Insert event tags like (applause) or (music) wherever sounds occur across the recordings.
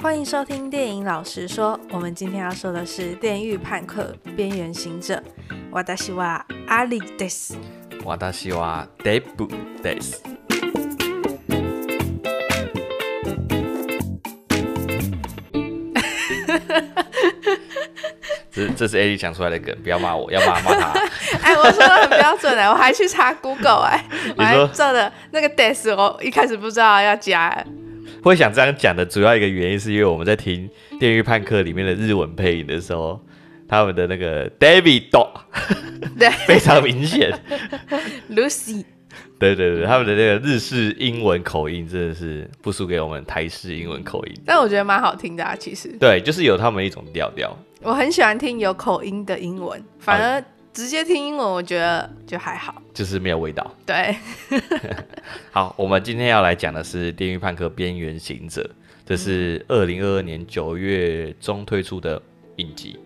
欢迎收听电影老实说。我们今天要说的是《电驭叛客：边缘行者》。私はアリです。私はデブです。这这是艾莉讲出来的梗，不要骂我，要骂骂他。(laughs) 哎，我说的很标准的，我还去查 Google 哎，我还做的那个 des，我一开始不知道要加。 会想这样讲的主要一个原因，是因为我们在听《电狱判客》里面的日文配音的时候，他们的那个 David，(laughs) 对，(laughs) 非常明显。(laughs) Lucy，对对对，他们的那个日式英文口音真的是不输给我们台式英文口音。但我觉得蛮好听的啊，其实。对，就是有他们一种调调。我很喜欢听有口音的英文，反而直接听英文，我觉得就还好，就是没有味道。对，(laughs) 好，我们今天要来讲的是《电狱判客：边缘行者》，这是二零二二年九月中推出的影集。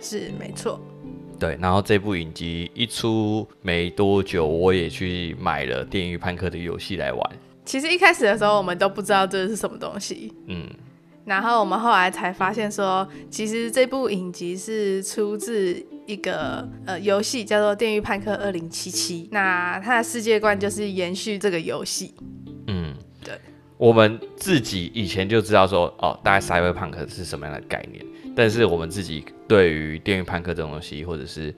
是，没错。对，然后这部影集一出没多久，我也去买了《电狱判客》的游戏来玩。其实一开始的时候，我们都不知道这是什么东西。嗯。然后我们后来才发现说，其实这部影集是出自一个呃游戏，叫做《电驭叛客二零七七》。那它的世界观就是延续这个游戏。嗯，对。我们自己以前就知道说，哦，大概 Cyberpunk 是什么样的概念。但是我们自己对于《电驭叛客》这种东西，或者是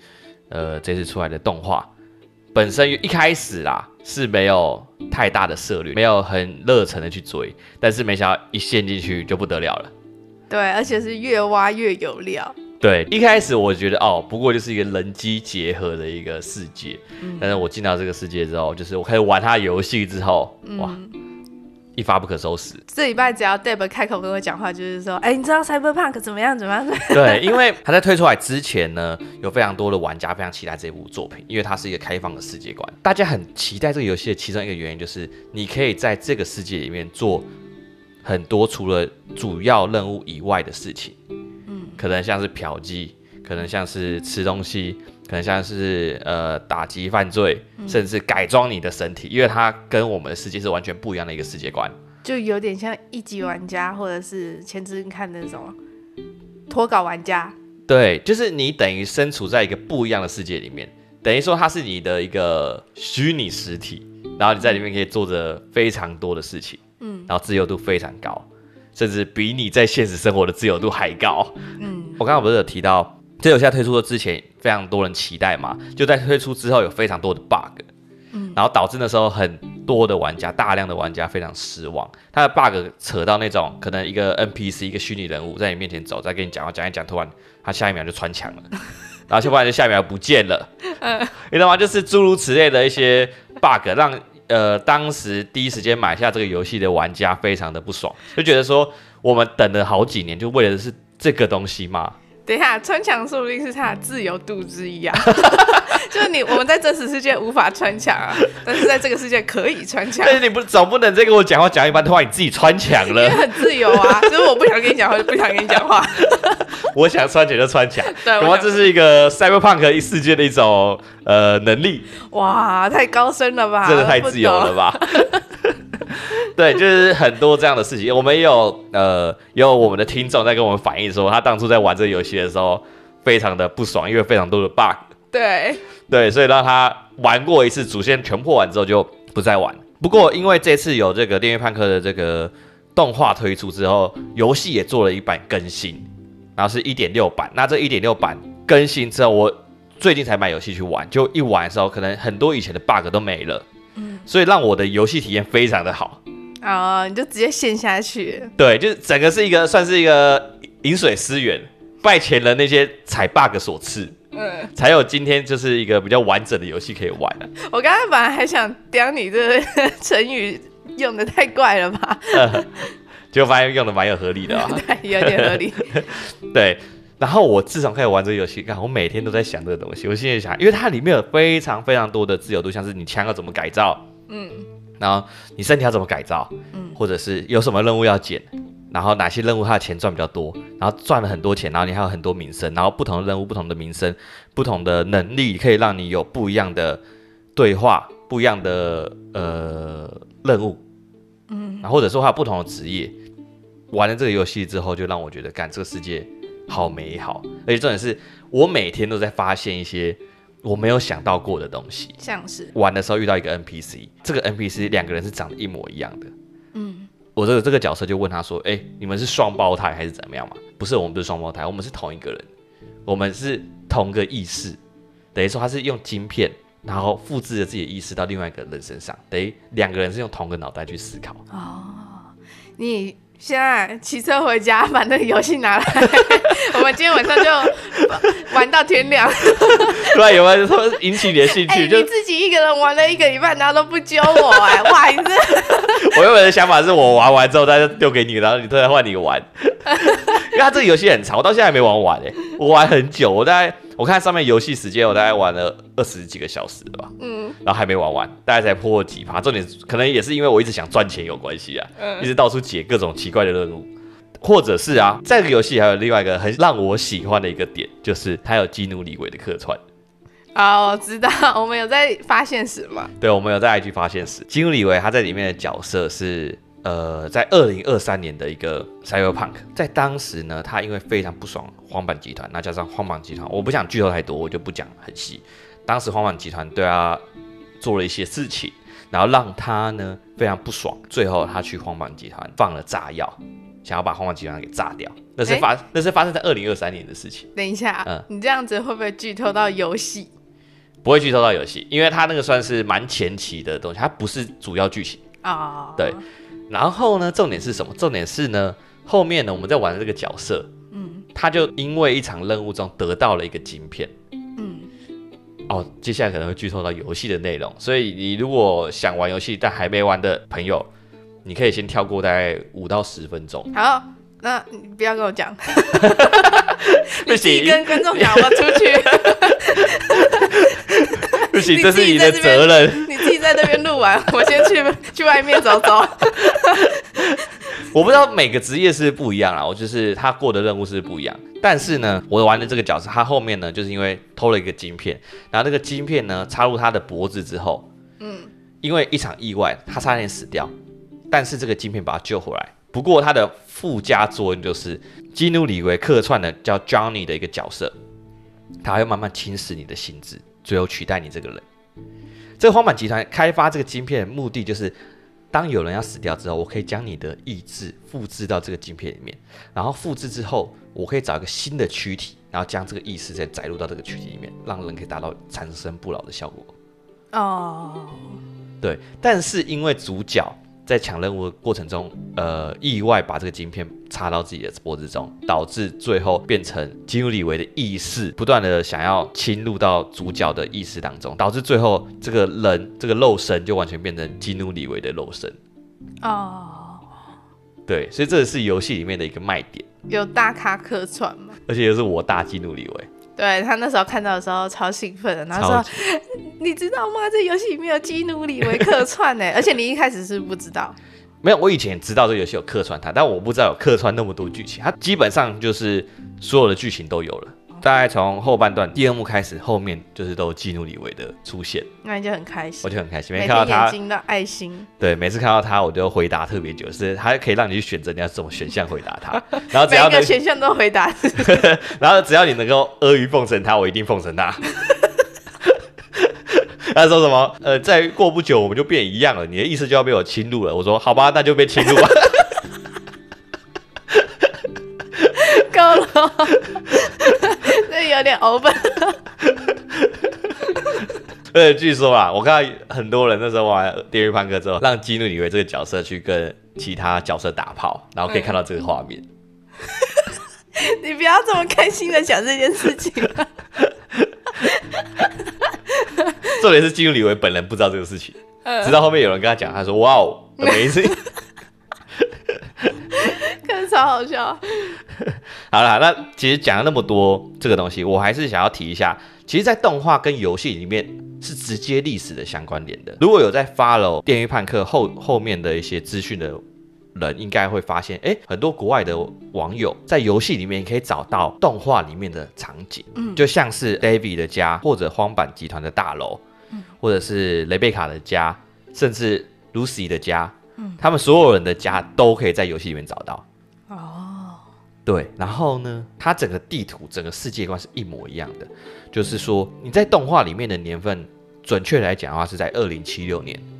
呃这次出来的动画，本身一开始啦。是没有太大的涉猎，没有很热忱的去追，但是没想到一陷进去就不得了了。对，而且是越挖越有料。对，一开始我觉得哦，不过就是一个人机结合的一个世界，嗯、但是我进到这个世界之后，就是我开始玩他游戏之后，嗯、哇。一发不可收拾。这礼拜只要 Deb 开口跟我讲话，就是说，哎、欸，你知道 Cyberpunk 怎么样？怎么样？(laughs) 对，因为他在推出来之前呢，有非常多的玩家非常期待这部作品，因为它是一个开放的世界观。大家很期待这个游戏的其中一个原因，就是你可以在这个世界里面做很多除了主要任务以外的事情。嗯，可能像是嫖妓，可能像是吃东西。可能像是呃打击犯罪，甚至改装你的身体，嗯、因为它跟我们的世界是完全不一样的一个世界观，就有点像一级玩家或者是前阵看那种脱稿玩家。对，就是你等于身处在一个不一样的世界里面，等于说它是你的一个虚拟实体，然后你在里面可以做着非常多的事情，嗯，然后自由度非常高，甚至比你在现实生活的自由度还高。嗯，我刚刚不是有提到。这游戏在推出的之前，非常多人期待嘛，就在推出之后有非常多的 bug，嗯，然后导致那时候很多的玩家，大量的玩家非常失望。他的 bug 扯到那种，可能一个 NPC 一个虚拟人物在你面前走，在跟你讲话，讲一讲，突然他下一秒就穿墙了，(laughs) 然后就突然就下一秒不见了，嗯，你知道吗？就是诸如此类的一些 bug，让呃当时第一时间买下这个游戏的玩家非常的不爽，就觉得说我们等了好几年，就为了是这个东西嘛？等一下，穿墙说不定是他的自由度之一啊！(laughs) 就是你我们在真实世界无法穿墙啊，但是在这个世界可以穿墙。但是你不总不能再跟我讲话讲一半的话，你自己穿墙了？因为很自由啊，就是我不想跟你讲话就不想跟你讲话。(laughs) 我想穿墙就穿墙，(laughs) 对，然后这是一个 Cyberpunk 世界的一种呃能力。哇，太高深了吧？真的太自由了吧？对，就是很多这样的事情。我们也有呃，也有我们的听众在跟我们反映说，他当初在玩这个游戏的时候，非常的不爽，因为非常多的 bug。对对，所以让他玩过一次主线全破完之后就不再玩。不过因为这次有这个《电锯叛客》的这个动画推出之后，游戏也做了一版更新，然后是一点六版。那这一点六版更新之后，我最近才买游戏去玩，就一玩的时候，可能很多以前的 bug 都没了。嗯，所以让我的游戏体验非常的好。啊，oh, 你就直接陷下去。对，就是整个是一个算是一个饮水思源，拜前人那些踩 bug 所赐，嗯，才有今天就是一个比较完整的游戏可以玩。我刚刚本来还想刁你这个成语用的太怪了吧，(laughs) 结果发现用的蛮有合理的啊，(laughs) 对，有点合理。(laughs) 对，然后我自从开始玩这个游戏，看我每天都在想这个东西。我现在想，因为它里面有非常非常多的自由度，像是你枪要怎么改造，嗯。然后你身体要怎么改造？嗯，或者是有什么任务要捡？然后哪些任务它的钱赚比较多？然后赚了很多钱，然后你还有很多名声，然后不同的任务、不同的名声、不同的能力，可以让你有不一样的对话、不一样的呃任务。嗯，然后或者说还有不同的职业。玩了这个游戏之后，就让我觉得，干这个世界好美好，而且重点是我每天都在发现一些我没有想到过的东西，像是玩的时候遇到一个 NPC，这个 NPC 两个人是长得一模一样的。嗯，我这个这个角色就问他说：“哎，你们是双胞胎还是怎么样嘛？”不是，我们不是双胞胎，我们是同一个人，我们是同个意识，等于说他是用晶片，然后复制了自己的意识到另外一个人身上，等于两个人是用同个脑袋去思考。哦，你。现在骑车回家，把那个游戏拿来，(laughs) 我们今天晚上就玩到天亮。对，有没有说引起你的兴趣？欸、就你自己一个人玩了一个礼拜，然后都不揪我哎、欸，哇！你这 (laughs) 我原本的想法是我玩完之后，他就丢给你，然后你突然换你玩。(laughs) 因为他这个游戏很长，我到现在还没玩完哎、欸，我玩很久，我大概。我看上面游戏时间，我大概玩了二十几个小时了吧，嗯，然后还没玩完，大概才破几趴。重点可能也是因为我一直想赚钱有关系啊，嗯，一直到处解各种奇怪的任务，或者是啊，这个游戏还有另外一个很让我喜欢的一个点，就是它有基努里维的客串。啊，我知道，我们有在发现时嘛？对，我们有在 IG 发现时，基努里维他在里面的角色是。呃，在二零二三年的一个 Cyberpunk，在当时呢，他因为非常不爽荒坂集团，那加上荒坂集团，我不想剧透太多，我就不讲很细。当时荒坂集团对他做了一些事情，然后让他呢非常不爽，最后他去荒坂集团放了炸药，想要把荒坂集团给炸掉。那是发，欸、那是发生在二零二三年的事情。等一下，嗯，你这样子会不会剧透到游戏？不会剧透到游戏，因为它那个算是蛮前期的东西，它不是主要剧情啊。对。然后呢，重点是什么？重点是呢，后面呢，我们在玩的这个角色，嗯，他就因为一场任务中得到了一个晶片，嗯，哦，接下来可能会剧透到游戏的内容，所以你如果想玩游戏但还没玩的朋友，你可以先跳过大概五到十分钟。好，那你不要跟我讲，不行，你跟观众讲，我出去。不行，这是你的责任。你自己在那边录完，(laughs) 我先去去外面走走。(laughs) 我不知道每个职业是不一样啊，我就是他过的任务是不一样。但是呢，我玩的这个角色，他后面呢，就是因为偷了一个晶片，然后那个晶片呢插入他的脖子之后，嗯，因为一场意外，他差点死掉，但是这个晶片把他救回来。不过他的附加作用就是基努里维客串的叫 Johnny 的一个角色，他会慢慢侵蚀你的心智。最后取代你这个人，这个荒坂集团开发这个晶片的目的就是，当有人要死掉之后，我可以将你的意志复制到这个晶片里面，然后复制之后，我可以找一个新的躯体，然后将这个意识再载入到这个躯体里面，让人可以达到长生不老的效果。哦，对，但是因为主角。在抢任务的过程中，呃，意外把这个晶片插到自己的脖子中，导致最后变成基努里维的意识不断的想要侵入到主角的意识当中，导致最后这个人这个肉身就完全变成基努里维的肉身。哦，对，所以这是游戏里面的一个卖点。有大咖客串吗？而且又是我大基努里维。对，他那时候看到的时候超兴奋的，然后说：“ (laughs) 你知道吗？这游戏里面有基努里维客串呢，(laughs) 而且你一开始是不知道。”没有，我以前知道这个游戏有客串他，但我不知道有客串那么多剧情。他基本上就是所有的剧情都有了。大概从后半段第二幕开始，后面就是都基努里维的出现，那你就很开心，我就很开心。每看到他，眼睛的爱心。对，每次看到他，我都回答特别久，是他可以让你去选择你要什么选项回答他，(laughs) 然后只要每个选项都回答，(laughs) 然后只要你能够阿谀奉承他，我一定奉承他。他说什么？呃，再过不久我们就变一样了，你的意思就要被我侵入了。我说好吧，那就被侵入吧。(laughs) 够了。(laughs) 这有点 over。(laughs) 呃，据说啊，我看到很多人那时候玩《电驭叛客》之后，让基努里维这个角色去跟其他角色打炮，然后可以看到这个画面。你不要这么开心的讲这件事情。(laughs) 重点是基努里维本人不知道这个事情，直到后面有人跟他讲，他说：“哇哦，没事。”超好笑。(laughs) 好了，那其实讲了那么多这个东西，我还是想要提一下，其实，在动画跟游戏里面是直接历史的相关联的。如果有在 follow《电驭判客》后后面的一些资讯的人，应该会发现，哎，很多国外的网友在游戏里面可以找到动画里面的场景，嗯，就像是 David 的家，或者荒坂集团的大楼，嗯，或者是雷贝卡的家，甚至 Lucy 的家，嗯，他们所有人的家都可以在游戏里面找到。哦，对，然后呢，它整个地图、整个世界观是一模一样的，就是说你在动画里面的年份，准确来讲的话是在二零七六年，嗯，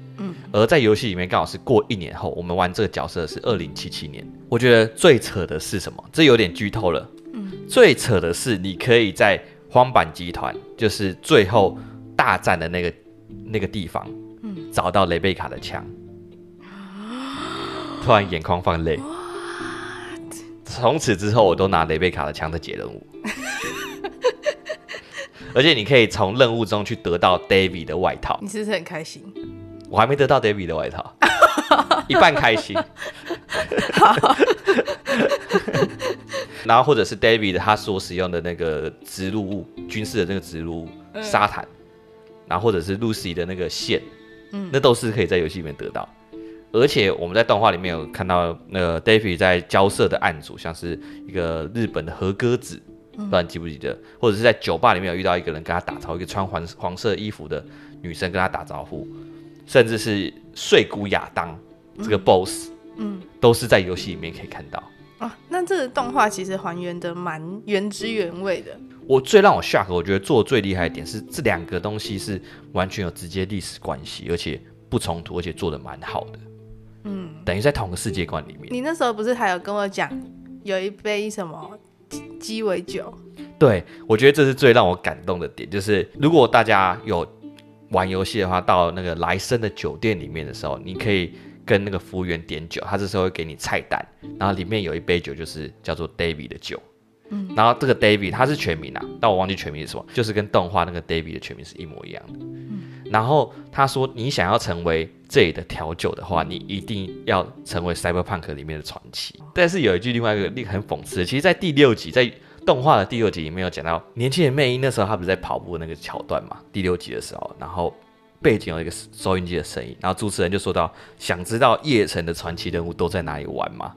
而在游戏里面刚好是过一年后，我们玩这个角色是二零七七年。我觉得最扯的是什么？这有点剧透了。嗯，最扯的是你可以在荒坂集团，就是最后大战的那个那个地方，嗯，找到雷贝卡的枪。突然眼眶放泪。从此之后，我都拿雷贝卡的枪在解任务。(laughs) 而且你可以从任务中去得到 David 的外套。你是不是很开心？我还没得到 David 的外套，(laughs) 一半开心。然后或者是 David 他所使用的那个植入物，军事的那个植入物沙坦，然后或者是 Lucy 的那个线，嗯，那都是可以在游戏里面得到。而且我们在动画里面有看到，那个 David 在交涉的案组，像是一个日本的和歌子，不知道你记不记得？或者是在酒吧里面有遇到一个人跟他打招呼，一个穿黄黄色衣服的女生跟他打招呼，甚至是碎骨亚当这个 BOSS，嗯，都是在游戏里面可以看到。啊，那这个动画其实还原的蛮原汁原味的。我最让我 shock，我觉得做的最厉害的点是这两个东西是完全有直接历史关系，而且不冲突，而且做的蛮好的。嗯，等于在同个世界观里面。你那时候不是还有跟我讲，有一杯什么鸡尾酒？对，我觉得这是最让我感动的点，就是如果大家有玩游戏的话，到那个莱森的酒店里面的时候，你可以跟那个服务员点酒，他这时候会给你菜单，然后里面有一杯酒，就是叫做 David 的酒。嗯，然后这个 David 他是全名啊，但我忘记全名是什么，就是跟动画那个 David 的全名是一模一样的。嗯，然后他说，你想要成为这里的调酒的话，你一定要成为 Cyberpunk 里面的传奇。但是有一句另外一个很讽刺的，其实，在第六集，在动画的第六集里面有讲到，年轻人魅音那时候他不是在跑步那个桥段嘛？第六集的时候，然后背景有一个收音机的声音，然后主持人就说到，想知道夜城的传奇人物都在哪里玩吗？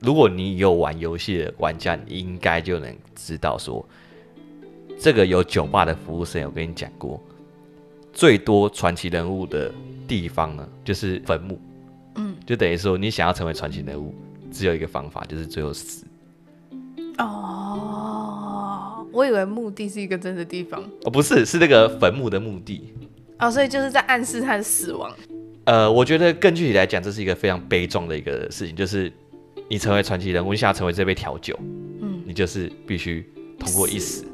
如果你有玩游戏的玩家，你应该就能知道说，这个有酒吧的服务生有跟你讲过，最多传奇人物的地方呢，就是坟墓。嗯，就等于说你想要成为传奇人物，只有一个方法，就是最后死。哦，我以为墓地是一个真的地方。哦，不是，是那个坟墓的墓地。哦，所以就是在暗示他的死亡。呃，我觉得更具体来讲，这是一个非常悲壮的一个事情，就是。你成为传奇人物，你想要成为这杯调酒，嗯，你就是必须通过一死，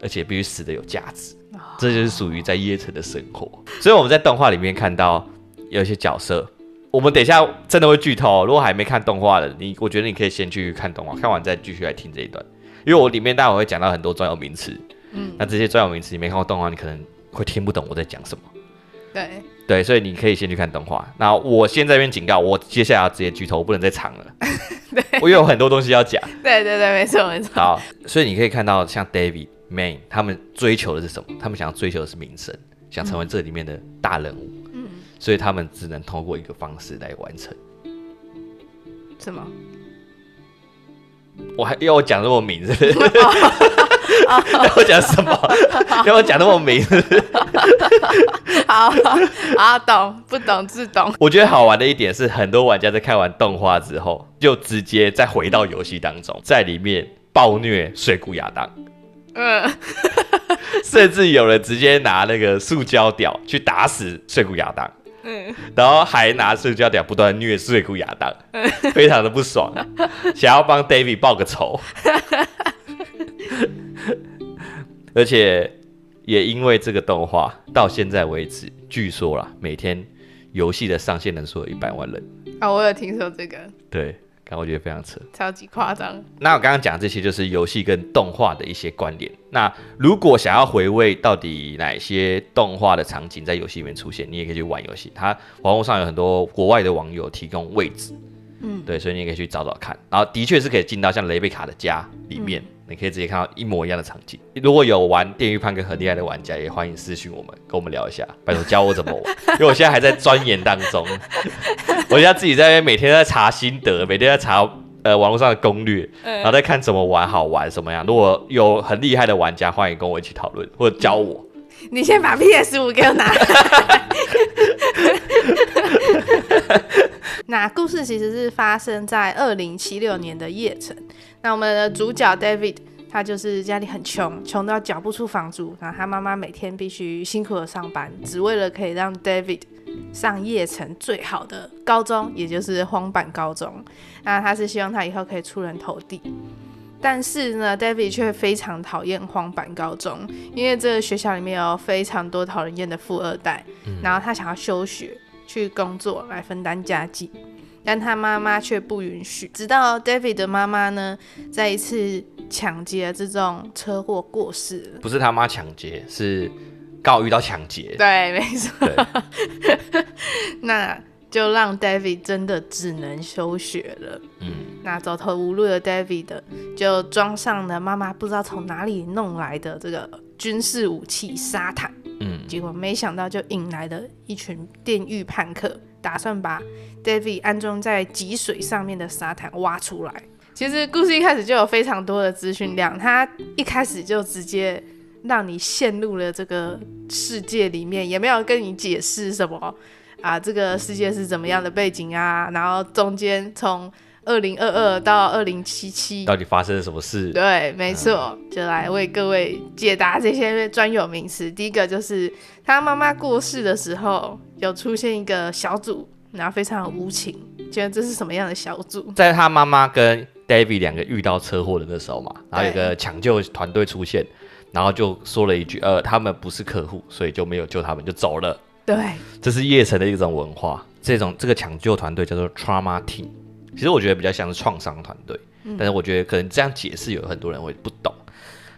而且必须死的有价值，哦，这就是属于在夜城的生活。所以我们在动画里面看到有一些角色，我们等一下真的会剧透。如果还没看动画的，你我觉得你可以先去看动画，看完再继续来听这一段，因为我里面待会会讲到很多专有名词，嗯，那这些专有名词你没看过动画，你可能会听不懂我在讲什么。对。对，所以你可以先去看动画。那我先在这边警告，我接下来要直接剧透，我不能再藏了。(laughs) 对，我有很多东西要讲。(laughs) 对对对，没错没错。好，所以你可以看到，像 David、man 他们追求的是什么？他们想要追求的是名声，想成为这里面的大人物。嗯。所以他们只能通过一个方式来完成。什么？我还要我讲那么明是不是？(laughs) (laughs) 要我讲什么？(laughs) 要我讲那么明是不是？好好懂，不懂自懂。我觉得好玩的一点是，很多玩家在看完动画之后，就直接再回到游戏当中，在里面暴虐碎骨亚当。嗯，甚至有人直接拿那个塑胶屌去打死碎骨亚当。嗯，然后还拿社交点不断虐碎骨亚当，非常的不爽，(laughs) 想要帮 David 报个仇。(laughs) 而且也因为这个动画，到现在为止，据说啦，每天游戏的上线人数有一百万人。啊、哦，我有听说这个。对，刚我觉得非常扯，超级夸张。那我刚刚讲这些就是游戏跟动画的一些关联。那如果想要回味到底哪些动画的场景在游戏里面出现，你也可以去玩游戏。它网络上有很多国外的网友提供位置，嗯，对，所以你也可以去找找看。然后的确是可以进到像雷贝卡的家里面。嗯你可以直接看到一模一样的场景。如果有玩《电驭叛客》很厉害的玩家，也欢迎私讯我们，跟我们聊一下，拜托教我怎么玩，(laughs) 因为我现在还在钻研当中。我现在自己在每天在查心得，每天在查呃网络上的攻略，然后再看怎么玩好玩什么样。如果有很厉害的玩家，欢迎跟我一起讨论或者教我。你先把 PS 五给我拿来。(laughs) (laughs) 那故事其实是发生在二零七六年的夜城。那我们的主角 David，他就是家里很穷，穷到缴不出房租，然后他妈妈每天必须辛苦的上班，只为了可以让 David 上夜城最好的高中，也就是荒坂高中。那他是希望他以后可以出人头地。但是呢，David 却非常讨厌荒坂高中，因为这个学校里面有非常多讨人厌的富二代。嗯、然后他想要休学去工作来分担家计，但他妈妈却不允许。直到 David 的妈妈呢，在一次抢劫这种车祸过世了。不是他妈抢劫，是刚好遇到抢劫。对，没错。(laughs) 那。就让 David 真的只能休学了。嗯，那走投无路的 David 就装上了妈妈不知道从哪里弄来的这个军事武器沙坦。嗯，结果没想到就引来了一群电狱叛客，打算把 David 安装在积水上面的沙滩挖出来。其实故事一开始就有非常多的资讯量，他一开始就直接让你陷入了这个世界里面，也没有跟你解释什么。啊，这个世界是怎么样的背景啊？然后中间从二零二二到二零七七，到底发生了什么事？对，没错，嗯、就来为各位解答这些专有名词。第一个就是他妈妈过世的时候，有出现一个小组，然后非常无情，觉得这是什么样的小组？在他妈妈跟 David 两个遇到车祸的那时候嘛，然后有个抢救团队出现，然后就说了一句：“呃，他们不是客户，所以就没有救他们，就走了。”对，这是夜城的一种文化。这种这个抢救团队叫做 Trauma Team，其实我觉得比较像是创伤团队，嗯、但是我觉得可能这样解释有很多人会不懂。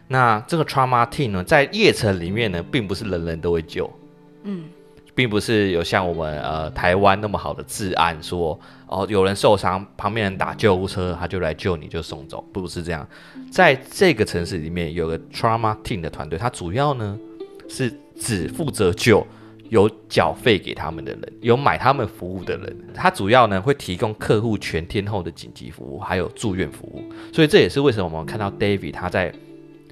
那这个 Trauma Team 呢，在夜城里面呢，并不是人人都会救，嗯，并不是有像我们呃台湾那么好的治安，说哦有人受伤，旁边人打救护车，他就来救你，就送走，不是这样。在这个城市里面有个 Trauma Team 的团队，它主要呢是只负责救。有缴费给他们的人，有买他们服务的人，他主要呢会提供客户全天候的紧急服务，还有住院服务。所以这也是为什么我们看到 David 他在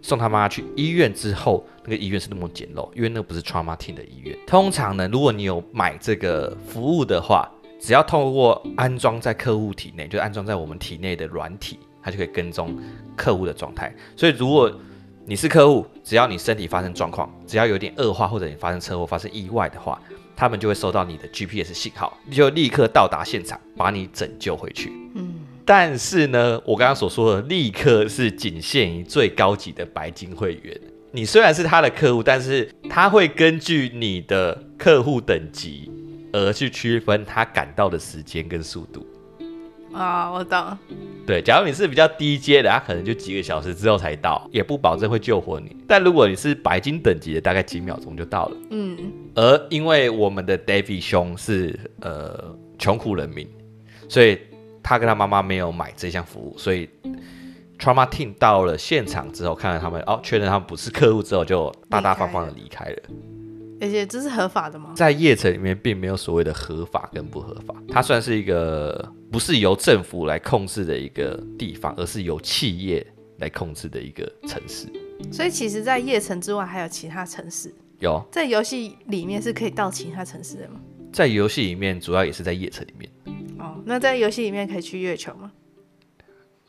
送他妈去医院之后，那个医院是那么简陋，因为那个不是 Trauma Team 的医院。通常呢，如果你有买这个服务的话，只要透过安装在客户体内，就安装在我们体内的软体，它就可以跟踪客户的状态。所以如果你是客户，只要你身体发生状况，只要有点恶化或者你发生车祸、发生意外的话，他们就会收到你的 GPS 信号，就立刻到达现场，把你拯救回去。嗯，但是呢，我刚刚所说的立刻是仅限于最高级的白金会员。你虽然是他的客户，但是他会根据你的客户等级而去区分他赶到的时间跟速度。啊、哦，我懂。对，假如你是比较低阶的，他可能就几个小时之后才到，也不保证会救活你。但如果你是白金等级的，大概几秒钟就到了。嗯。而因为我们的 David 兄是呃穷苦人民，所以他跟他妈妈没有买这项服务，所以 Trauma Team 到了现场之后，看到他们哦，确认他们不是客户之后，就大大方方的离开了。而且这是合法的吗？在夜城里面，并没有所谓的合法跟不合法，它算是一个不是由政府来控制的一个地方，而是由企业来控制的一个城市。所以，其实，在夜城之外，还有其他城市。有在游戏里面是可以到其他城市的吗？在游戏里面，主要也是在夜城里面。哦，那在游戏里面可以去月球吗？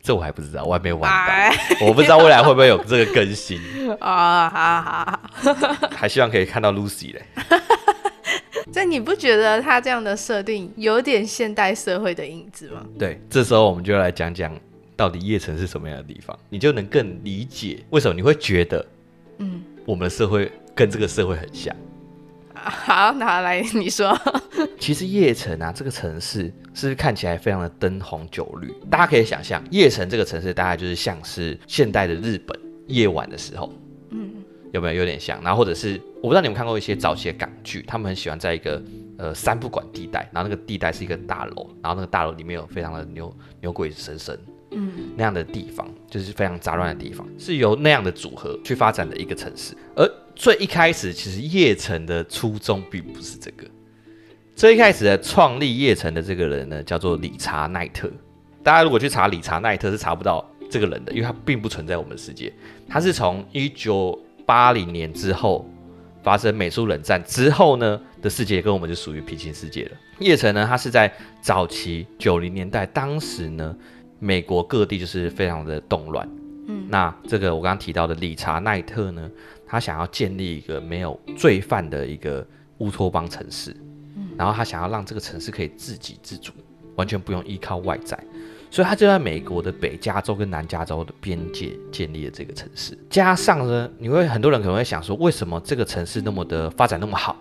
这我还不知道，我还没有玩到，哎、(laughs) 我不知道未来会不会有这个更新啊！(laughs) 好好好，还希望可以看到 Lucy 嘞。(laughs) 这你不觉得他这样的设定有点现代社会的影子吗？对，这时候我们就来讲讲到底夜城是什么样的地方，你就能更理解为什么你会觉得，嗯，我们的社会跟这个社会很像。(laughs) 好，拿来你说。其实夜城啊，这个城市是不是看起来非常的灯红酒绿？大家可以想象，夜城这个城市大概就是像是现代的日本夜晚的时候，嗯，有没有有点像？然后或者是我不知道你们看过一些早期的港剧，他们很喜欢在一个呃三不管地带，然后那个地带是一个大楼，然后那个大楼里面有非常的牛牛鬼神神，嗯，那样的地方就是非常杂乱的地方，是由那样的组合去发展的一个城市，而。最一开始，其实叶城的初衷并不是这个。最一开始的创立叶城的这个人呢，叫做理查奈特。大家如果去查理查奈特，是查不到这个人的，因为他并不存在我们的世界。他是从一九八零年之后发生美苏冷战之后呢的世界，跟我们就属于平行世界了。叶城呢，他是在早期九零年代，当时呢，美国各地就是非常的动乱。嗯，那这个我刚刚提到的理查奈特呢，他想要建立一个没有罪犯的一个乌托邦城市，嗯，然后他想要让这个城市可以自给自足，完全不用依靠外在。所以他就在美国的北加州跟南加州的边界建立了这个城市。加上呢，你会很多人可能会想说，为什么这个城市那么的发展那么好，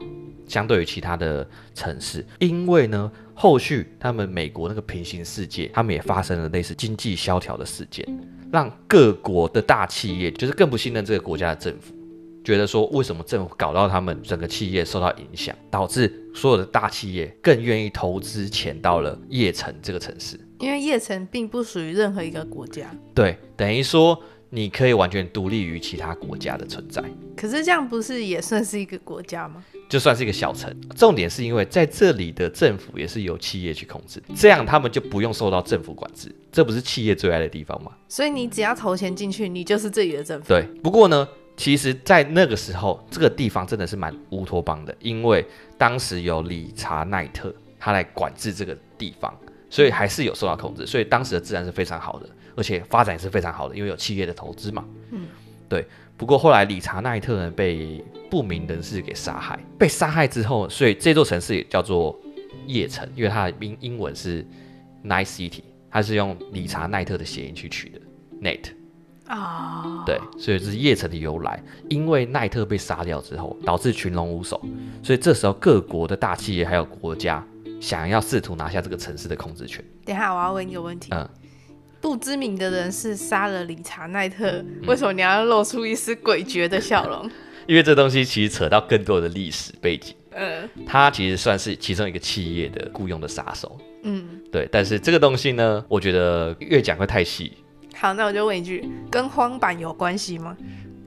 相对于其他的城市？因为呢，后续他们美国那个平行世界，他们也发生了类似经济萧条的事件，让各国的大企业就是更不信任这个国家的政府，觉得说，为什么政府搞到他们整个企业受到影响，导致所有的大企业更愿意投资钱到了叶城这个城市。因为叶城并不属于任何一个国家，对，等于说你可以完全独立于其他国家的存在。可是这样不是也算是一个国家吗？就算是一个小城。重点是因为在这里的政府也是由企业去控制，这样他们就不用受到政府管制，这不是企业最爱的地方吗？所以你只要投钱进去，你就是这里的政府。对。不过呢，其实，在那个时候，这个地方真的是蛮乌托邦的，因为当时有理查奈特他来管制这个地方。所以还是有受到控制，所以当时的治安是非常好的，而且发展也是非常好的，因为有企业的投资嘛。嗯，对。不过后来理查奈特呢被不明人士给杀害，被杀害之后，所以这座城市也叫做叶城，因为它的英英文是 Night City，它是用理查奈特的谐音去取的 Night。啊，对，所以这是叶城的由来。因为奈特被杀掉之后，导致群龙无首，所以这时候各国的大企业还有国家。想要试图拿下这个城市的控制权。等一下，我要问一个问题。嗯，不知名的人是杀了理查奈特，嗯，为什么你要露出一丝诡谲的笑容？(laughs) 因为这东西其实扯到更多的历史背景。嗯，他其实算是其中一个企业的雇佣的杀手。嗯，对。但是这个东西呢，我觉得越讲会太细。好，那我就问一句：跟荒坂有关系吗？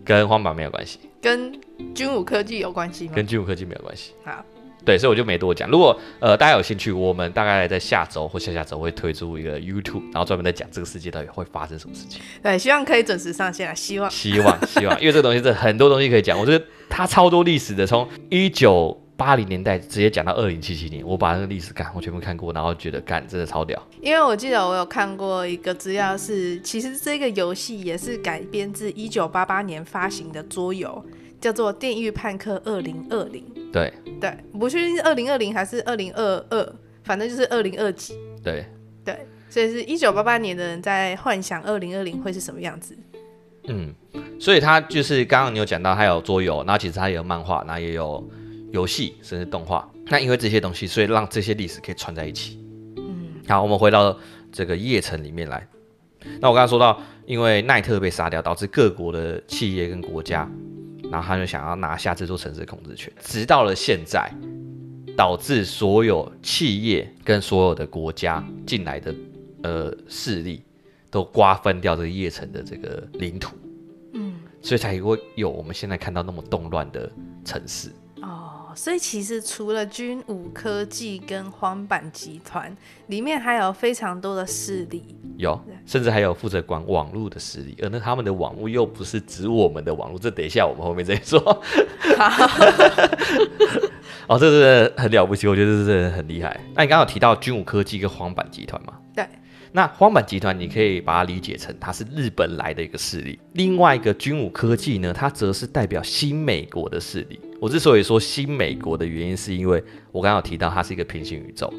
跟荒坂没有关系。跟军武科技有关系吗？跟军武科技没有关系。好。对，所以我就没多讲。如果呃大家有兴趣，我们大概在下周或下下周会推出一个 YouTube，然后专门在讲这个世界到底会发生什么事情。对，希望可以准时上线啊！希望，希望，希望，因为这个东西真的很多东西可以讲。我觉得它超多历史的，从一九八零年代直接讲到二零七七年，我把那个历史感我全部看过，然后觉得干真的超屌。因为我记得我有看过一个资料是，其实这个游戏也是改编自一九八八年发行的桌游。叫做《电狱判客二零二零》，对对，不确定是二零二零还是二零二二，反正就是二零二几。对对，所以是一九八八年的人在幻想二零二零会是什么样子。嗯，所以他就是刚刚你有讲到，他有桌游，然后其实他也有漫画，然后也有游戏，甚至动画。那因为这些东西，所以让这些历史可以串在一起。嗯，好，我们回到这个夜城里面来。那我刚才说到，因为奈特被杀掉，导致各国的企业跟国家。然后他就想要拿下这座城市的控制权，直到了现在，导致所有企业跟所有的国家进来的呃势力都瓜分掉这个夜城的这个领土，嗯，所以才会有我们现在看到那么动乱的城市。所以其实除了军武科技跟荒坂集团，里面还有非常多的势力，有，甚至还有负责管网络的势力，而那他们的网络又不是指我们的网络，这等一下我们后面再说。哦，这是很了不起，我觉得这是很厉害。那你刚刚有提到军武科技跟荒坂集团吗？对。那荒坂集团，你可以把它理解成它是日本来的一个势力。另外一个军武科技呢，它则是代表新美国的势力。我之所以说新美国的原因，是因为我刚刚提到它是一个平行宇宙，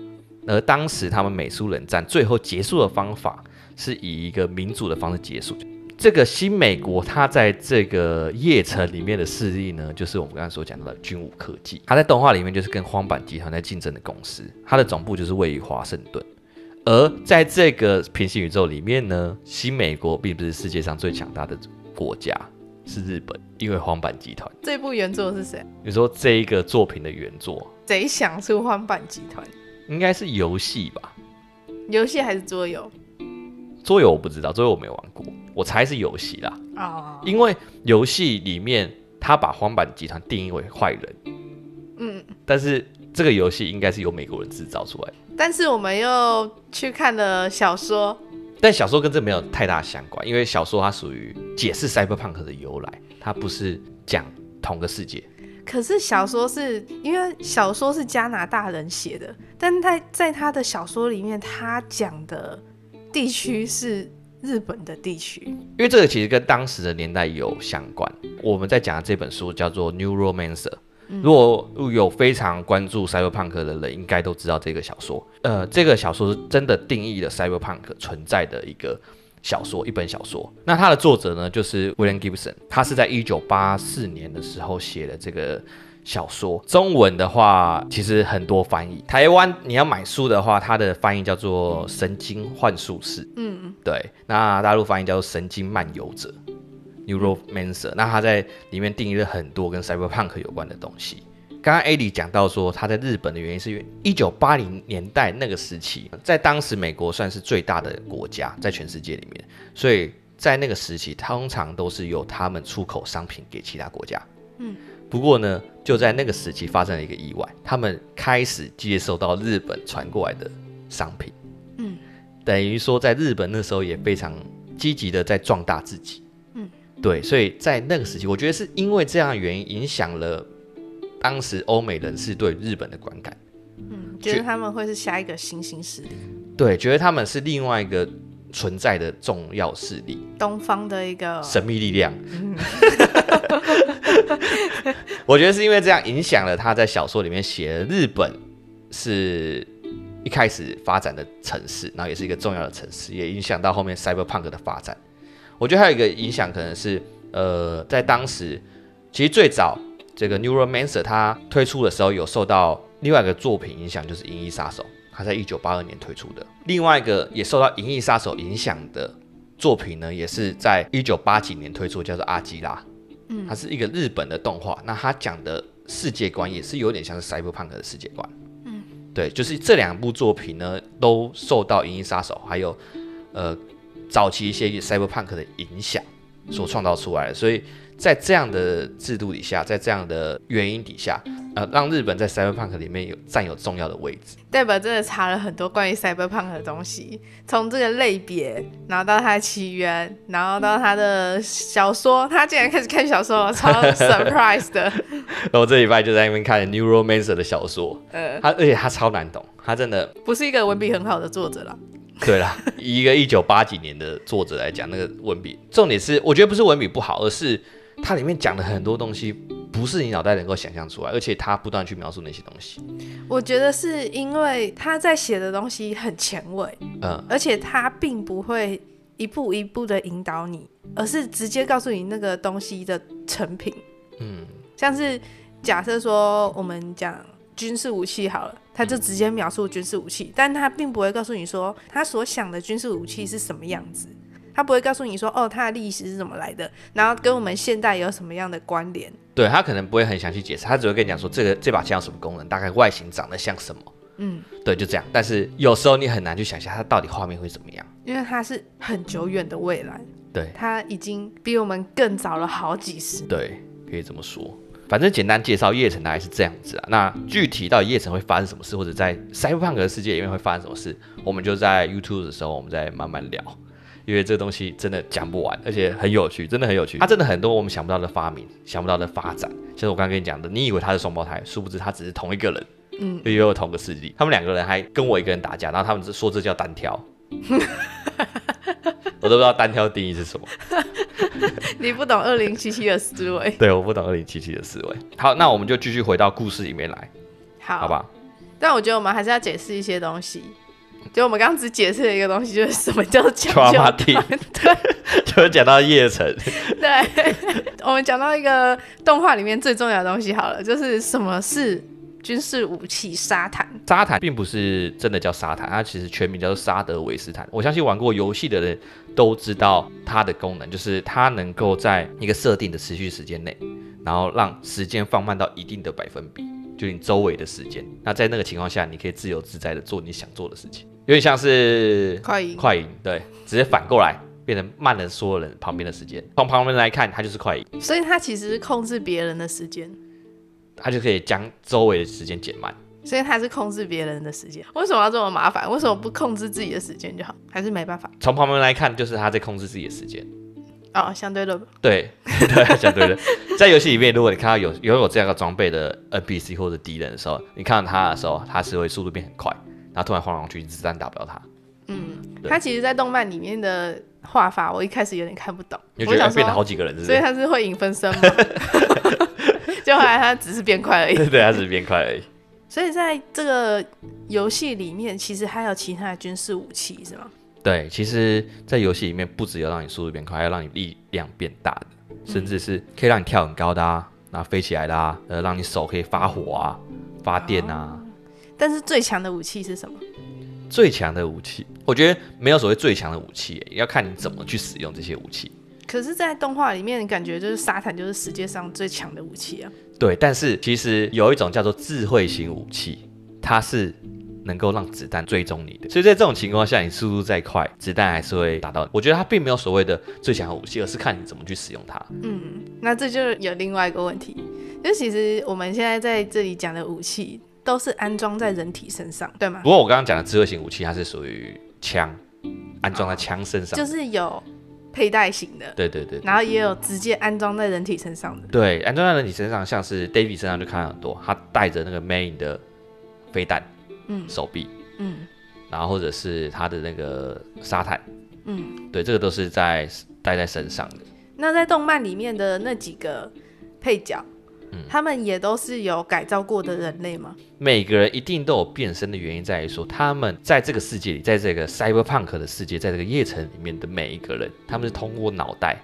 而当时他们美苏冷战最后结束的方法是以一个民主的方式结束。这个新美国，它在这个夜城里面的势力呢，就是我们刚刚所讲到的军武科技。它在动画里面就是跟荒坂集团在竞争的公司，它的总部就是位于华盛顿。而在这个平行宇宙里面呢，新美国并不是世界上最强大的国家，是日本，因为荒坂集团。这部原作是谁？你说这一个作品的原作？谁想出荒坂集团？应该是游戏吧？游戏还是桌游？桌游我不知道，桌游我没玩过，我猜是游戏啦。哦。因为游戏里面他把荒坂集团定义为坏人。嗯。但是这个游戏应该是由美国人制造出来的。但是我们又去看了小说，但小说跟这没有太大相关，因为小说它属于解释 cyberpunk 的由来，它不是讲同个世界。可是小说是因为小说是加拿大人写的，但他在他的小说里面，他讲的地区是日本的地区。因为这个其实跟当时的年代有相关。我们在讲的这本书叫做《New Romancer》。如果有非常关注 Cyberpunk 的人，应该都知道这个小说。呃，这个小说是真的定义了 Cyberpunk 存在的一个小说，一本小说。那它的作者呢，就是 William Gibson，他是在一九八四年的时候写的这个小说。中文的话，其实很多翻译。台湾你要买书的话，它的翻译叫做《神经幻术士》。嗯，对。那大陆翻译叫做《神经漫游者》。Neuromancer，那他在里面定义了很多跟 Cyberpunk 有关的东西。刚刚 Eddie 讲到说他在日本的原因是因为一九八零年代那个时期，在当时美国算是最大的国家，在全世界里面，所以在那个时期通常都是由他们出口商品给其他国家。嗯，不过呢，就在那个时期发生了一个意外，他们开始接受到日本传过来的商品。嗯，等于说在日本那时候也非常积极的在壮大自己。嗯对，所以在那个时期，我觉得是因为这样的原因影响了当时欧美人士对日本的观感。嗯，觉得他们会是下一个新兴势力。对，觉得他们是另外一个存在的重要势力，东方的一个神秘力量。嗯、(laughs) 我觉得是因为这样影响了他在小说里面写的日本是一开始发展的城市，然后也是一个重要的城市，也影响到后面 Cyberpunk 的发展。我觉得还有一个影响，可能是，呃，在当时，其实最早这个 Neuromancer 它推出的时候，有受到另外一个作品影响，就是《银翼杀手》，它在一九八二年推出的。另外一个也受到《银翼杀手》影响的作品呢，也是在一九八几年推出，叫做《阿基拉》。嗯，它是一个日本的动画，那它讲的世界观也是有点像是 Cyberpunk 的世界观。嗯，对，就是这两部作品呢，都受到《银翼杀手》还有，呃。早期一些 cyberpunk 的影响所创造出来的，所以在这样的制度底下，在这样的原因底下，呃，让日本在 cyberpunk 里面有占有重要的位置。代表真的查了很多关于 cyberpunk 的东西，从这个类别，然后到它的起源，然后到它的小说，他竟然开始看小说，超 (laughs) surprise 的。然后这礼拜就在那边看 Neuromancer 的小说，呃，他而且他超难懂，他真的不是一个文笔很好的作者了。对啦，(laughs) 以一个一九八几年的作者来讲，那个文笔，重点是我觉得不是文笔不好，而是它里面讲的很多东西不是你脑袋能够想象出来，而且他不断去描述那些东西。我觉得是因为他在写的东西很前卫，嗯，而且他并不会一步一步的引导你，而是直接告诉你那个东西的成品，嗯，像是假设说我们讲。军事武器好了，他就直接描述军事武器，但他并不会告诉你说他所想的军事武器是什么样子，他不会告诉你说哦，它的历史是怎么来的，然后跟我们现代有什么样的关联。对，他可能不会很详细解释，他只会跟你讲说这个这把枪有什么功能，大概外形长得像什么。嗯，对，就这样。但是有时候你很难去想象它到底画面会怎么样，因为它是很久远的未来。对，它已经比我们更早了好几十。对，可以这么说。反正简单介绍夜城大概是这样子啊。那具体到底夜城会发生什么事，或者在 Cyberpunk 的世界里面会发生什么事，我们就在 YouTube 的时候我们再慢慢聊，因为这个东西真的讲不完，而且很有趣，真的很有趣。它真的很多我们想不到的发明，想不到的发展。像我刚刚跟你讲的，你以为他是双胞胎，殊不知他只是同一个人，嗯，又有同个世纪。他们两个人还跟我一个人打架，然后他们是说这叫单挑。(laughs) 我都不知道单挑定义是什么。(laughs) 你不懂二零七七的思维。对，我不懂二零七七的思维。好，那我们就继续回到故事里面来。好，好吧。但我觉得我们还是要解释一些东西。就我们刚刚只解释了一个东西，就是什么叫抢救团。(laughs) 对，就是讲到夜城。对，(laughs) 我们讲到一个动画里面最重要的东西好了，就是什么是。军事武器沙坦，沙坦并不是真的叫沙坦，它其实全名叫做沙德维斯坦。我相信玩过游戏的人都知道它的功能，就是它能够在一个设定的持续时间内，然后让时间放慢到一定的百分比，就你周围的时间。那在那个情况下，你可以自由自在的做你想做的事情，有点像是快银，快银，对，直接反过来变成慢了所有人旁边的时间。从旁边来看，它就是快银，所以它其实是控制别人的时间。他就可以将周围的时间减慢，所以他是控制别人的时间。为什么要这么麻烦？为什么不控制自己的时间就好？还是没办法？从旁边来看，就是他在控制自己的时间。哦，相对论。对 (laughs) 对，相对论。在游戏里面，如果你看到有拥有这样的装备的 NPC 或者敌人的时候，你看到他的时候，他是会速度变很快，然后突然晃上去，子弹打不到他。嗯，他其实，在动漫里面的画法，我一开始有点看不懂。你觉得变了好几个人是不是？所以他是会影分身吗？(laughs) 就后来他只是变快而已。对，他只是变快而已。所以在这个游戏里面，其实还有其他的军事武器，是吗？对，其实，在游戏里面，不只有让你速度变快，还要让你力量变大的，甚至是可以让你跳很高的啊，然后飞起来的啊，呃，让你手可以发火啊，发电啊。哦，但是最强的武器是什么？最强的武器，我觉得没有所谓最强的武器，要看你怎么去使用这些武器。可是，在动画里面，感觉就是沙坦就是世界上最强的武器啊。对，但是其实有一种叫做智慧型武器，它是能够让子弹追踪你的。所以在这种情况下，你速度再快，子弹还是会打到你。我觉得它并没有所谓的最强的武器，而是看你怎么去使用它。嗯，那这就有另外一个问题，就其实我们现在在这里讲的武器。都是安装在人体身上，对吗？不过我刚刚讲的智慧型武器，它是属于枪，安装在枪身上，就是有佩戴型的，对对对，然后也有直接安装在人体身上的。对，安装在人体身上，像是 David 身上就看到很多，他带着那个 Main 的飞弹，嗯，手臂，嗯，然后或者是他的那个沙坦，嗯，对，这个都是在带在身上的。那在动漫里面的那几个配角。他们也都是有改造过的人类吗？每个人一定都有变身的原因，在于说他们在这个世界里，在这个 cyberpunk 的世界，在这个夜城里面的每一个人，他们是通过脑袋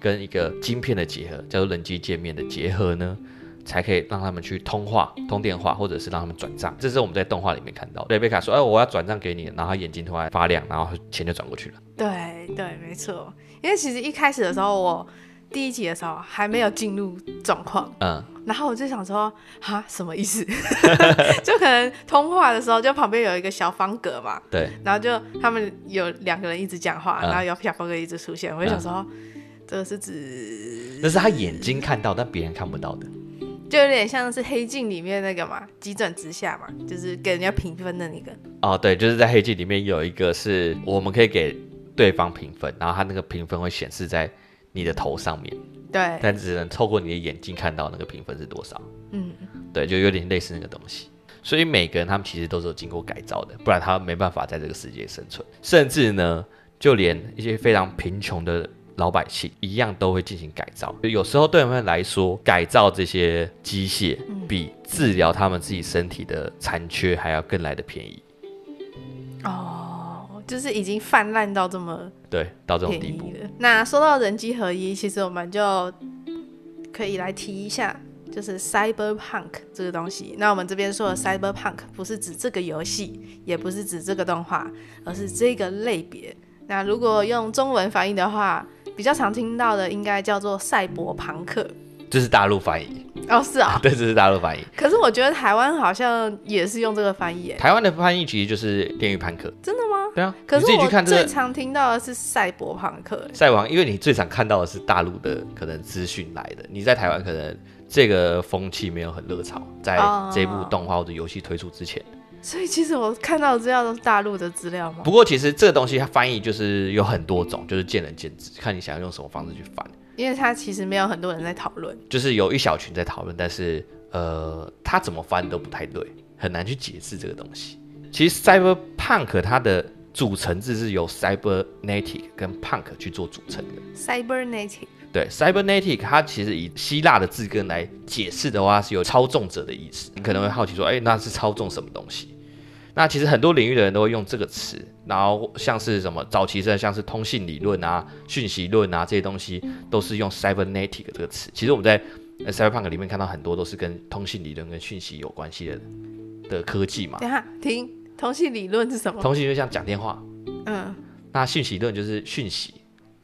跟一个晶片的结合，叫做人机界面的结合呢，才可以让他们去通话、通电话，或者是让他们转账。这是我们在动画里面看到，瑞贝卡说：“哎，我要转账给你。”然后他眼睛突然发亮，然后钱就转过去了。对对，没错。因为其实一开始的时候，我第一集的时候还没有进入状况，嗯。然后我就想说，哈，什么意思？(laughs) 就可能通话的时候，就旁边有一个小方格嘛。对。然后就他们有两个人一直讲话，嗯、然后有小方格一直出现。我就想说，嗯、这个是指……那是他眼睛看到，但别人看不到的。就有点像是黑镜里面那个嘛，急转直下嘛，就是给人家评分的那个。哦，对，就是在黑镜里面有一个是我们可以给对方评分，然后他那个评分会显示在你的头上面。对，但只能透过你的眼睛看到那个评分是多少。嗯，对，就有点类似那个东西。所以每个人他们其实都是有经过改造的，不然他没办法在这个世界生存。甚至呢，就连一些非常贫穷的老百姓一样都会进行改造。有时候对他们来说，改造这些机械比治疗他们自己身体的残缺还要更来的便宜。哦。就是已经泛滥到这么对，到这种地步了。那说到人机合一，其实我们就可以来提一下，就是 cyberpunk 这个东西。那我们这边说的 cyberpunk 不是指这个游戏，也不是指这个动画，而是这个类别。那如果用中文翻译的话，比较常听到的应该叫做赛博朋克。这是大陆翻译哦，是啊，(laughs) 对，这是大陆翻译。可是我觉得台湾好像也是用这个翻译。台湾的翻译其实就是电驭叛客。真的吗？对啊。可是我最常听到的是赛博朋克。赛王，因为你最常看到的是大陆的可能资讯来的，你在台湾可能这个风气没有很热潮，在这部动画或者游戏推出之前。所以其实我看到的资料都是大陆的资料吗？不过其实这个东西它翻译就是有很多种，就是见仁见智，看你想要用什么方式去翻。因为它其实没有很多人在讨论，就是有一小群在讨论，但是呃，它怎么翻都不太对，很难去解释这个东西。其实 cyberpunk 它的组成字是由 cybernetic 跟 punk 去做组成的。cybernetic 对 cybernetic 它其实以希腊的字根来解释的话，是有操纵者的意思。你可能会好奇说，哎，那是操纵什么东西？那其实很多领域的人都会用这个词，然后像是什么早期的像是通信理论啊、讯息论啊这些东西，都是用 cybernetic 这个词。其实我们在 cyberpunk 里面看到很多都是跟通信理论跟讯息有关系的的科技嘛。等下，停，通信理论是什么？通信就像讲电话，嗯，那讯息论就是讯息。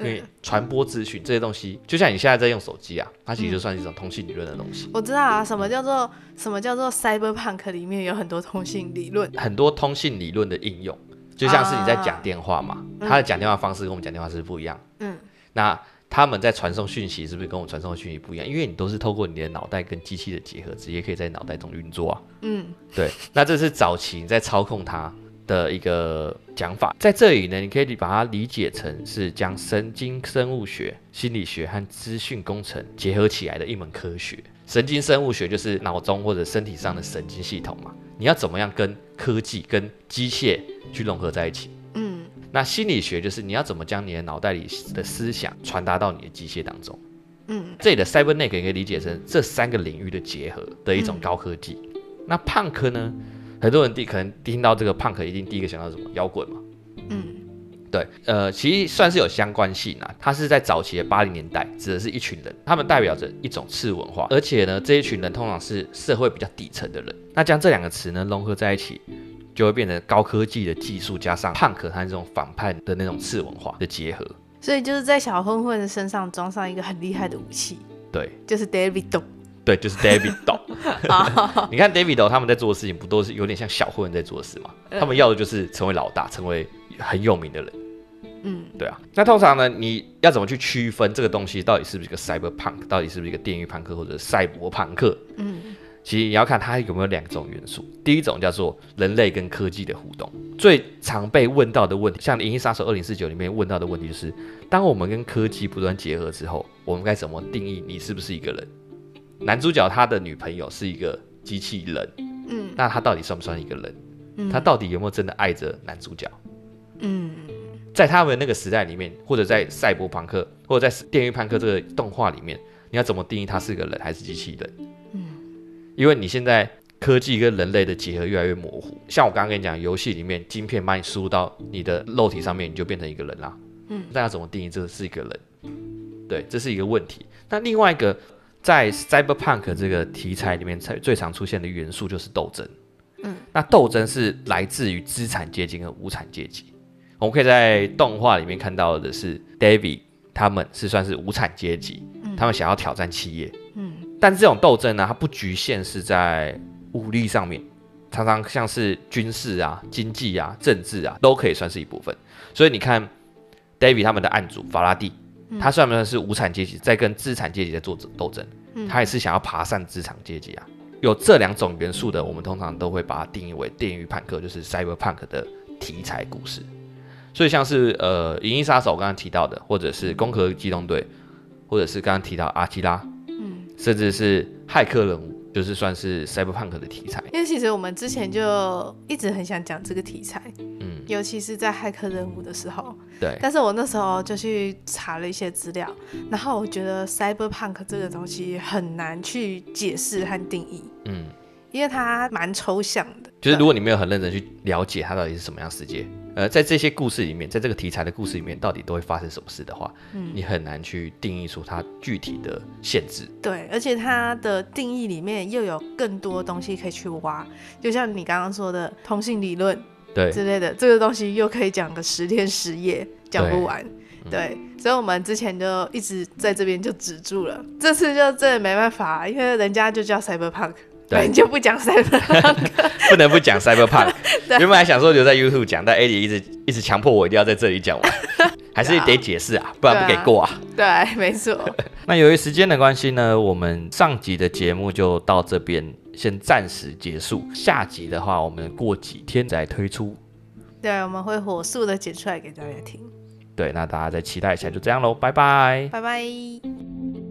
因为传播资讯这些东西，就像你现在在用手机啊，它其实就算是一种通信理论的东西。我知道啊，什么叫做什么叫做 cyberpunk 里面有很多通信理论，很多通信理论的应用，就像是你在讲电话嘛，他的讲电话方式跟我们讲电话是不一样？嗯，那他们在传送讯息是不是跟我们传送的讯息不一样？因为你都是透过你的脑袋跟机器的结合，直接可以在脑袋中运作啊。嗯，对，那这是早期你在操控它的一个讲法。在这里呢，你可以把它理解成是将神经生物学、心理学和资讯工程结合起来的一门科学。神经生物学就是脑中或者身体上的神经系统嘛，你要怎么样跟科技、跟机械去融合在一起？嗯，那心理学就是你要怎么将你的脑袋里的思想传达到你的机械当中？嗯，这里的 Cybernetic 可以理解成这三个领域的结合的一种高科技。嗯、那胖科呢？很多人第可能听到这个胖科，一定第一个想到什么？摇滚嘛。嗯，对，呃，其实算是有相关性啊。它是在早期的八零年代，指的是一群人，他们代表着一种次文化，而且呢，这一群人通常是社会比较底层的人。那将这两个词呢融合在一起，就会变成高科技的技术加上胖科它这种反叛的那种次文化的结合。所以就是在小混混的身上装上一个很厉害的武器，对，就是 Davido，对，就是 Davido。(laughs) (laughs) 你看 Davido 他们在做的事情，不都是有点像小混混在做的事吗？他们要的就是成为老大，成为很有名的人。嗯，对啊。那通常呢，你要怎么去区分这个东西到底是不是一个 Cyberpunk，到底是不是一个电狱朋克或者赛博朋克？嗯。其实你要看它有没有两种元素，第一种叫做人类跟科技的互动。最常被问到的问题，像《银翼杀手二零四九》里面问到的问题就是：当我们跟科技不断结合之后，我们该怎么定义你是不是一个人？男主角他的女朋友是一个机器人，嗯，那他到底算不算一个人？嗯，他到底有没有真的爱着男主角？嗯，在他们那个时代里面，或者在赛博朋克，或者在电狱朋克这个动画里面，你要怎么定义他是个人还是机器人？嗯因为你现在科技跟人类的结合越来越模糊，像我刚刚跟你讲，游戏里面晶片把你输入到你的肉体上面，你就变成一个人啦。嗯，那要怎么定义这是一个人？对，这是一个问题。那另外一个，在 Cyberpunk 这个题材里面，最最常出现的元素就是斗争。嗯，那斗争是来自于资产阶级和无产阶级。我们可以在动画里面看到的是，David 他们是算是无产阶级，他们想要挑战企业。嗯但这种斗争呢，它不局限是在武力上面，常常像是军事啊、经济啊、政治啊，都可以算是一部分。所以你看，David 他们的案主法拉第，他算不算是无产阶级在跟资产阶级在做斗争？他也是想要爬上资产阶级啊。有这两种元素的，我们通常都会把它定义为电驭朋克，就是 Cyberpunk 的题材故事。所以像是呃《银翼杀手》刚刚提到的，或者是《攻壳机动队》，或者是刚刚提到阿基拉。甚至是骇客人物，就是算是 cyberpunk 的题材。因为其实我们之前就一直很想讲这个题材，嗯，尤其是在骇客任务的时候，对。但是我那时候就去查了一些资料，然后我觉得 cyberpunk 这个东西很难去解释和定义，嗯，因为它蛮抽象的。就是如果你没有很认真去了解它到底是什么样世界。呃，在这些故事里面，在这个题材的故事里面，到底都会发生什么事的话，嗯，你很难去定义出它具体的限制。对，而且它的定义里面又有更多东西可以去挖，就像你刚刚说的通信理论，对之类的，这个东西又可以讲个十天十夜讲不完。对，所以我们之前就一直在这边就止住了，这次就真的没办法，因为人家就叫 Cyberpunk。对，你就不讲 Cyberpunk，(laughs) 不能不讲 Cyberpunk。(laughs) 原本还想说留在 YouTube 讲，但 Eddie 一直一直强迫我一定要在这里讲完，(laughs) 还是得解释啊，不然不给过啊。对，啊对，没错。那由于时间的关系呢，我们上集的节目就到这边先暂时结束。下集的话，我们过几天再推出。对，我们会火速的剪出来给大家听。对，那大家再期待一下，就这样喽，拜拜，拜拜。